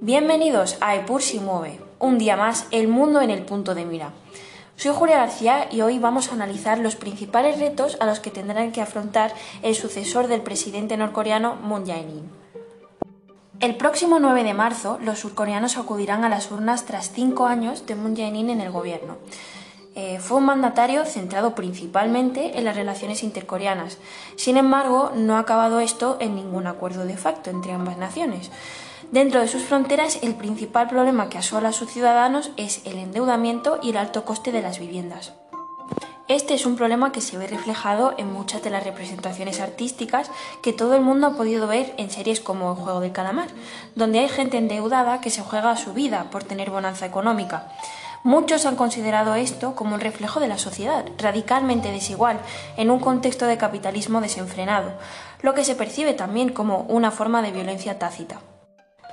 Bienvenidos a Epur si mueve, un día más el mundo en el punto de mira. Soy Julia García y hoy vamos a analizar los principales retos a los que tendrán que afrontar el sucesor del presidente norcoreano Moon Jae-in. El próximo 9 de marzo, los surcoreanos acudirán a las urnas tras cinco años de Moon Jae-in en el gobierno. Eh, fue un mandatario centrado principalmente en las relaciones intercoreanas. Sin embargo, no ha acabado esto en ningún acuerdo de facto entre ambas naciones. Dentro de sus fronteras, el principal problema que asola a sus ciudadanos es el endeudamiento y el alto coste de las viviendas. Este es un problema que se ve reflejado en muchas de las representaciones artísticas que todo el mundo ha podido ver en series como El juego del calamar, donde hay gente endeudada que se juega su vida por tener bonanza económica. Muchos han considerado esto como un reflejo de la sociedad, radicalmente desigual, en un contexto de capitalismo desenfrenado, lo que se percibe también como una forma de violencia tácita.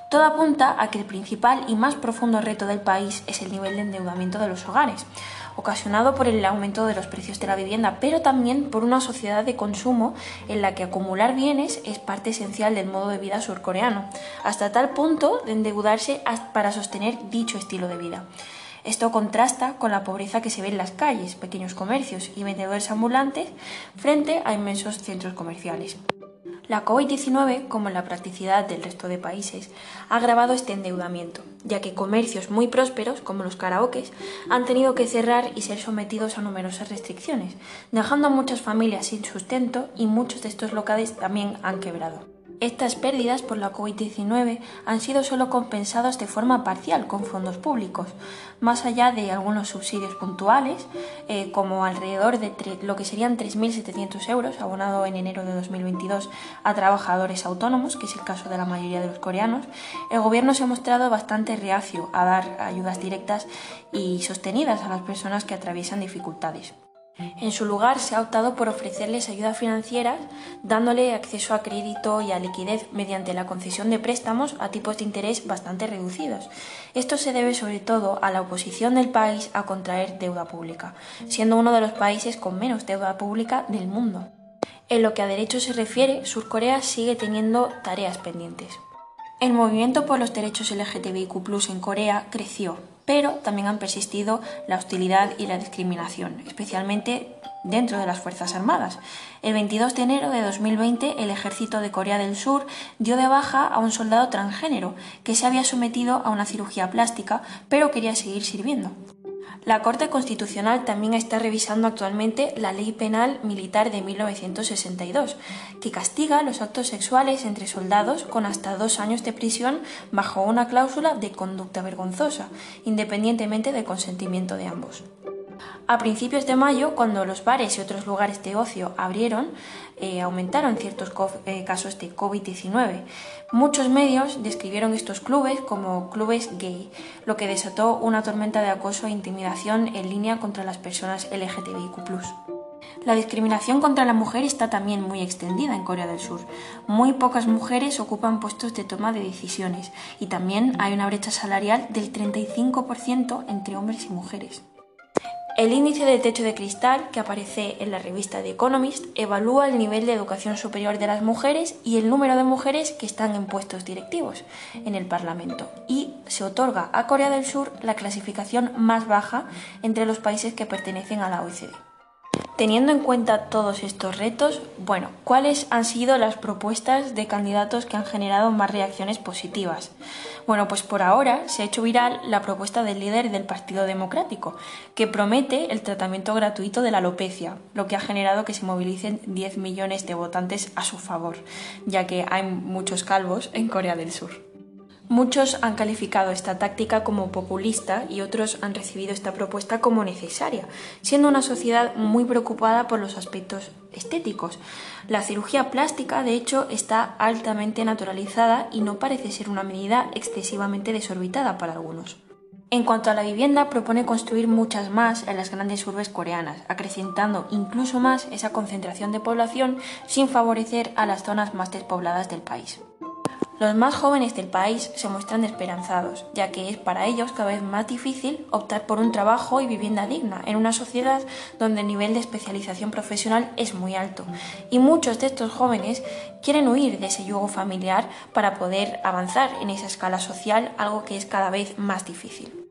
Todo apunta a que el principal y más profundo reto del país es el nivel de endeudamiento de los hogares, ocasionado por el aumento de los precios de la vivienda, pero también por una sociedad de consumo en la que acumular bienes es parte esencial del modo de vida surcoreano, hasta tal punto de endeudarse para sostener dicho estilo de vida. Esto contrasta con la pobreza que se ve en las calles, pequeños comercios y vendedores ambulantes frente a inmensos centros comerciales. La COVID-19, como en la practicidad del resto de países, ha agravado este endeudamiento, ya que comercios muy prósperos, como los karaokes, han tenido que cerrar y ser sometidos a numerosas restricciones, dejando a muchas familias sin sustento y muchos de estos locales también han quebrado. Estas pérdidas por la COVID-19 han sido solo compensadas de forma parcial con fondos públicos, más allá de algunos subsidios puntuales, eh, como alrededor de lo que serían 3.700 euros abonado en enero de 2022 a trabajadores autónomos, que es el caso de la mayoría de los coreanos. El gobierno se ha mostrado bastante reacio a dar ayudas directas y sostenidas a las personas que atraviesan dificultades. En su lugar, se ha optado por ofrecerles ayuda financiera, dándole acceso a crédito y a liquidez mediante la concesión de préstamos a tipos de interés bastante reducidos. Esto se debe sobre todo a la oposición del país a contraer deuda pública, siendo uno de los países con menos deuda pública del mundo. En lo que a derechos se refiere, Surcorea sigue teniendo tareas pendientes. El movimiento por los derechos LGTBIQ en Corea creció, pero también han persistido la hostilidad y la discriminación, especialmente dentro de las Fuerzas Armadas. El 22 de enero de 2020, el ejército de Corea del Sur dio de baja a un soldado transgénero que se había sometido a una cirugía plástica, pero quería seguir sirviendo. La Corte Constitucional también está revisando actualmente la Ley Penal Militar de 1962, que castiga los actos sexuales entre soldados con hasta dos años de prisión bajo una cláusula de conducta vergonzosa, independientemente del consentimiento de ambos. A principios de mayo, cuando los bares y otros lugares de ocio abrieron, eh, aumentaron ciertos eh, casos de COVID-19. Muchos medios describieron estos clubes como clubes gay, lo que desató una tormenta de acoso e intimidación en línea contra las personas LGTBIQ. La discriminación contra la mujer está también muy extendida en Corea del Sur. Muy pocas mujeres ocupan puestos de toma de decisiones y también hay una brecha salarial del 35% entre hombres y mujeres. El índice de techo de cristal, que aparece en la revista The Economist, evalúa el nivel de educación superior de las mujeres y el número de mujeres que están en puestos directivos en el Parlamento y se otorga a Corea del Sur la clasificación más baja entre los países que pertenecen a la OECD. Teniendo en cuenta todos estos retos, bueno, ¿cuáles han sido las propuestas de candidatos que han generado más reacciones positivas? Bueno, pues por ahora se ha hecho viral la propuesta del líder del Partido Democrático, que promete el tratamiento gratuito de la alopecia, lo que ha generado que se movilicen 10 millones de votantes a su favor, ya que hay muchos calvos en Corea del Sur. Muchos han calificado esta táctica como populista y otros han recibido esta propuesta como necesaria, siendo una sociedad muy preocupada por los aspectos estéticos. La cirugía plástica, de hecho, está altamente naturalizada y no parece ser una medida excesivamente desorbitada para algunos. En cuanto a la vivienda, propone construir muchas más en las grandes urbes coreanas, acrecentando incluso más esa concentración de población sin favorecer a las zonas más despobladas del país. Los más jóvenes del país se muestran esperanzados, ya que es para ellos cada vez más difícil optar por un trabajo y vivienda digna en una sociedad donde el nivel de especialización profesional es muy alto. Y muchos de estos jóvenes quieren huir de ese yugo familiar para poder avanzar en esa escala social, algo que es cada vez más difícil.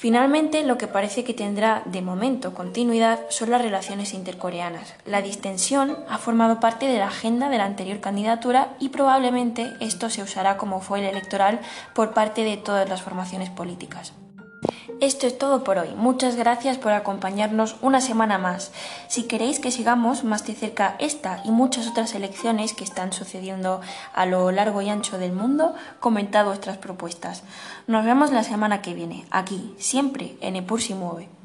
Finalmente, lo que parece que tendrá de momento continuidad son las relaciones intercoreanas. La distensión ha formado parte de la agenda de la anterior candidatura y probablemente esto se usará como foil electoral por parte de todas las formaciones políticas. Esto es todo por hoy. Muchas gracias por acompañarnos una semana más. Si queréis que sigamos más de cerca esta y muchas otras elecciones que están sucediendo a lo largo y ancho del mundo, comentad vuestras propuestas. Nos vemos la semana que viene, aquí, siempre en Epur Mueve.